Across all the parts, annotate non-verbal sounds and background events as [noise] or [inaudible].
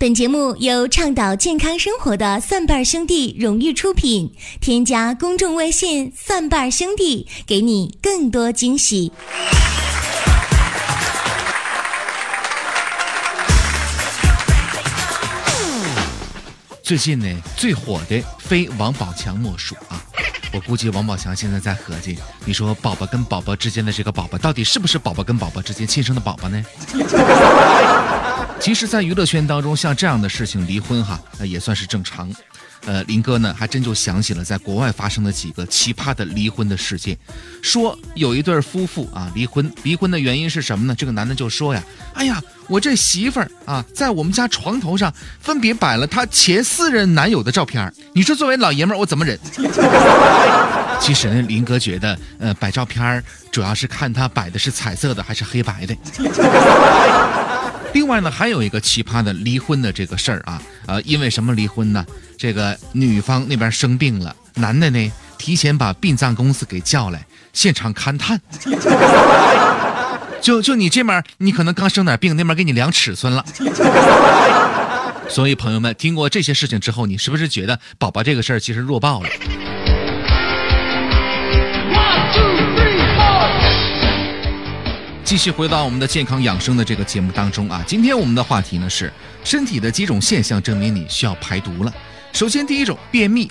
本节目由倡导健康生活的蒜瓣兄弟荣誉出品。添加公众微信“蒜瓣兄弟”，给你更多惊喜。最近呢，最火的非王宝强莫属啊！我估计王宝强现在在合计，你说宝宝跟宝宝之间的这个宝宝，到底是不是宝宝跟宝宝之间亲生的宝宝呢？其实，在娱乐圈当中，像这样的事情，离婚哈，那也算是正常。呃，林哥呢，还真就想起了在国外发生的几个奇葩的离婚的事件。说有一对夫妇啊离婚，离婚的原因是什么呢？这个男的就说呀：“哎呀，我这媳妇儿啊，在我们家床头上分别摆了她前四任男友的照片你说作为老爷们儿，我怎么忍？” [laughs] 其实呢，林哥觉得，呃，摆照片主要是看他摆的是彩色的还是黑白的。另外呢，还有一个奇葩的离婚的这个事儿啊，呃，因为什么离婚呢？这个女方那边生病了，男的呢提前把殡葬公司给叫来，现场勘探。[laughs] 就就你这边，你可能刚生点病，那边给你量尺寸了。所以朋友们，听过这些事情之后，你是不是觉得宝宝这个事儿其实弱爆了？继续回到我们的健康养生的这个节目当中啊，今天我们的话题呢是身体的几种现象证明你需要排毒了。首先，第一种便秘，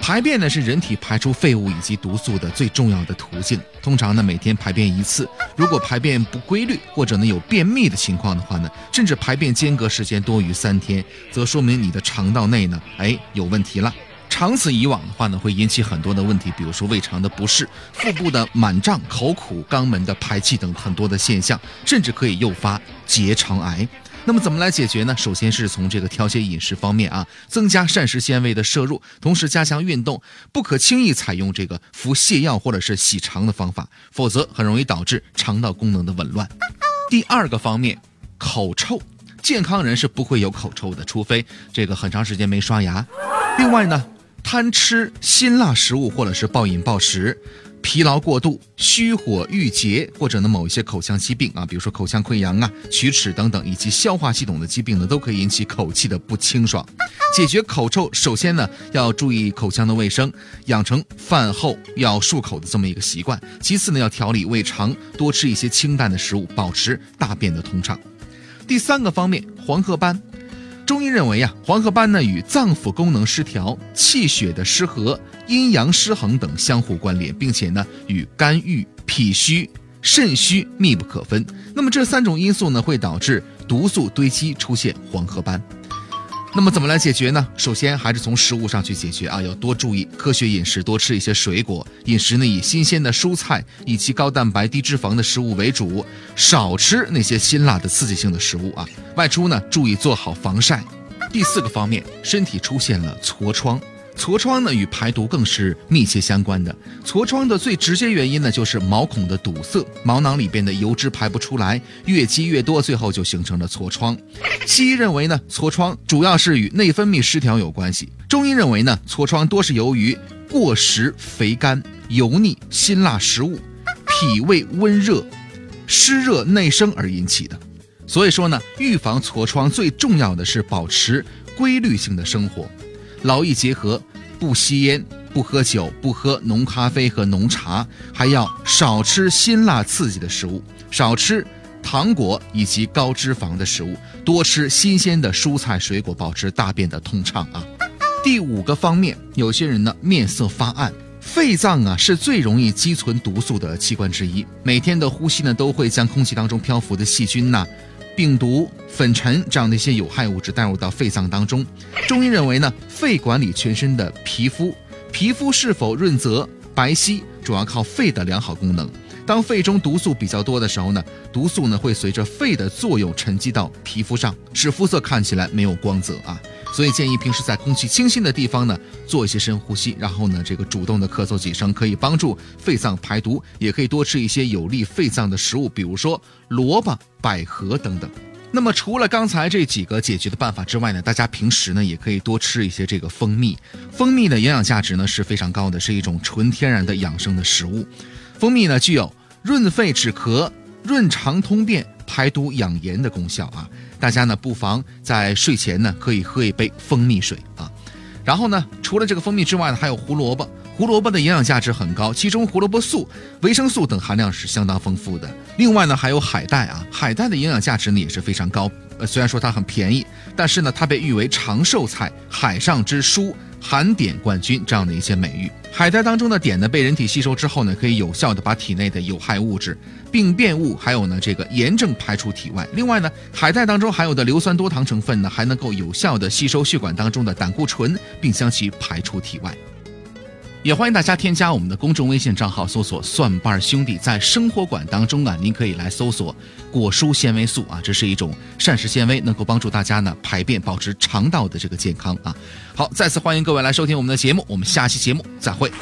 排便呢是人体排出废物以及毒素的最重要的途径。通常呢每天排便一次，如果排便不规律或者呢有便秘的情况的话呢，甚至排便间隔时间多于三天，则说明你的肠道内呢哎有问题了。长此以往的话呢，会引起很多的问题，比如说胃肠的不适、腹部的满胀、口苦、肛门的排气等很多的现象，甚至可以诱发结肠癌。那么怎么来解决呢？首先是从这个调节饮食方面啊，增加膳食纤维的摄入，同时加强运动，不可轻易采用这个服泻药或者是洗肠的方法，否则很容易导致肠道功能的紊乱。第二个方面，口臭，健康人是不会有口臭的，除非这个很长时间没刷牙。另外呢。贪吃辛辣食物，或者是暴饮暴食，疲劳过度、虚火郁结，或者呢某一些口腔疾病啊，比如说口腔溃疡啊、龋齿等等，以及消化系统的疾病呢，都可以引起口气的不清爽。解决口臭，首先呢要注意口腔的卫生，养成饭后要漱口的这么一个习惯。其次呢要调理胃肠，多吃一些清淡的食物，保持大便的通畅。第三个方面，黄褐斑。中医认为呀，黄褐斑呢与脏腑功能失调、气血的失和、阴阳失衡等相互关联，并且呢与肝郁、脾虚、肾虚密不可分。那么这三种因素呢会导致毒素堆积，出现黄褐斑。那么怎么来解决呢？首先还是从食物上去解决啊，要多注意科学饮食，多吃一些水果，饮食呢以新鲜的蔬菜以及高蛋白低脂肪的食物为主，少吃那些辛辣的刺激性的食物啊。外出呢注意做好防晒。第四个方面，身体出现了痤疮。痤疮呢与排毒更是密切相关的。痤疮的最直接原因呢就是毛孔的堵塞，毛囊里边的油脂排不出来，越积越多，最后就形成了痤疮。西医认为呢，痤疮主要是与内分泌失调有关系；中医认为呢，痤疮多是由于过食肥甘、油腻、辛辣食物，脾胃温热、湿热内生而引起的。所以说呢，预防痤疮最重要的是保持规律性的生活，劳逸结合。不吸烟，不喝酒，不喝浓咖啡和浓茶，还要少吃辛辣刺激的食物，少吃糖果以及高脂肪的食物，多吃新鲜的蔬菜水果，保持大便的通畅啊。第五个方面，有些人呢面色发暗，肺脏啊是最容易积存毒素的器官之一，每天的呼吸呢都会将空气当中漂浮的细菌呐。病毒、粉尘这样的一些有害物质带入到肺脏当中。中医认为呢，肺管理全身的皮肤，皮肤是否润泽、白皙，主要靠肺的良好功能。当肺中毒素比较多的时候呢，毒素呢会随着肺的作用沉积到皮肤上，使肤色看起来没有光泽啊。所以建议平时在空气清新的地方呢，做一些深呼吸，然后呢这个主动的咳嗽几声，可以帮助肺脏排毒，也可以多吃一些有利肺脏的食物，比如说萝卜、百合等等。那么除了刚才这几个解决的办法之外呢，大家平时呢也可以多吃一些这个蜂蜜。蜂蜜的营养价值呢是非常高的，是一种纯天然的养生的食物。蜂蜜呢具有润肺止咳、润肠通便、排毒养颜的功效啊。大家呢不妨在睡前呢可以喝一杯蜂蜜水啊。然后呢，除了这个蜂蜜之外呢，还有胡萝卜。胡萝卜的营养价值很高，其中胡萝卜素、维生素等含量是相当丰富的。另外呢，还有海带啊，海带的营养价值呢也是非常高。呃，虽然说它很便宜，但是呢，它被誉为长寿菜、海上之书。含碘冠军这样的一些美誉，海带当中的碘呢，被人体吸收之后呢，可以有效的把体内的有害物质、病变物，还有呢这个炎症排出体外。另外呢，海带当中含有的硫酸多糖成分呢，还能够有效的吸收血管当中的胆固醇，并将其排出体外。也欢迎大家添加我们的公众微信账号，搜索“蒜瓣兄弟”。在生活馆当中呢，您可以来搜索果蔬纤维素啊，这是一种膳食纤维，能够帮助大家呢排便，保持肠道的这个健康啊。好，再次欢迎各位来收听我们的节目，我们下期节目再会。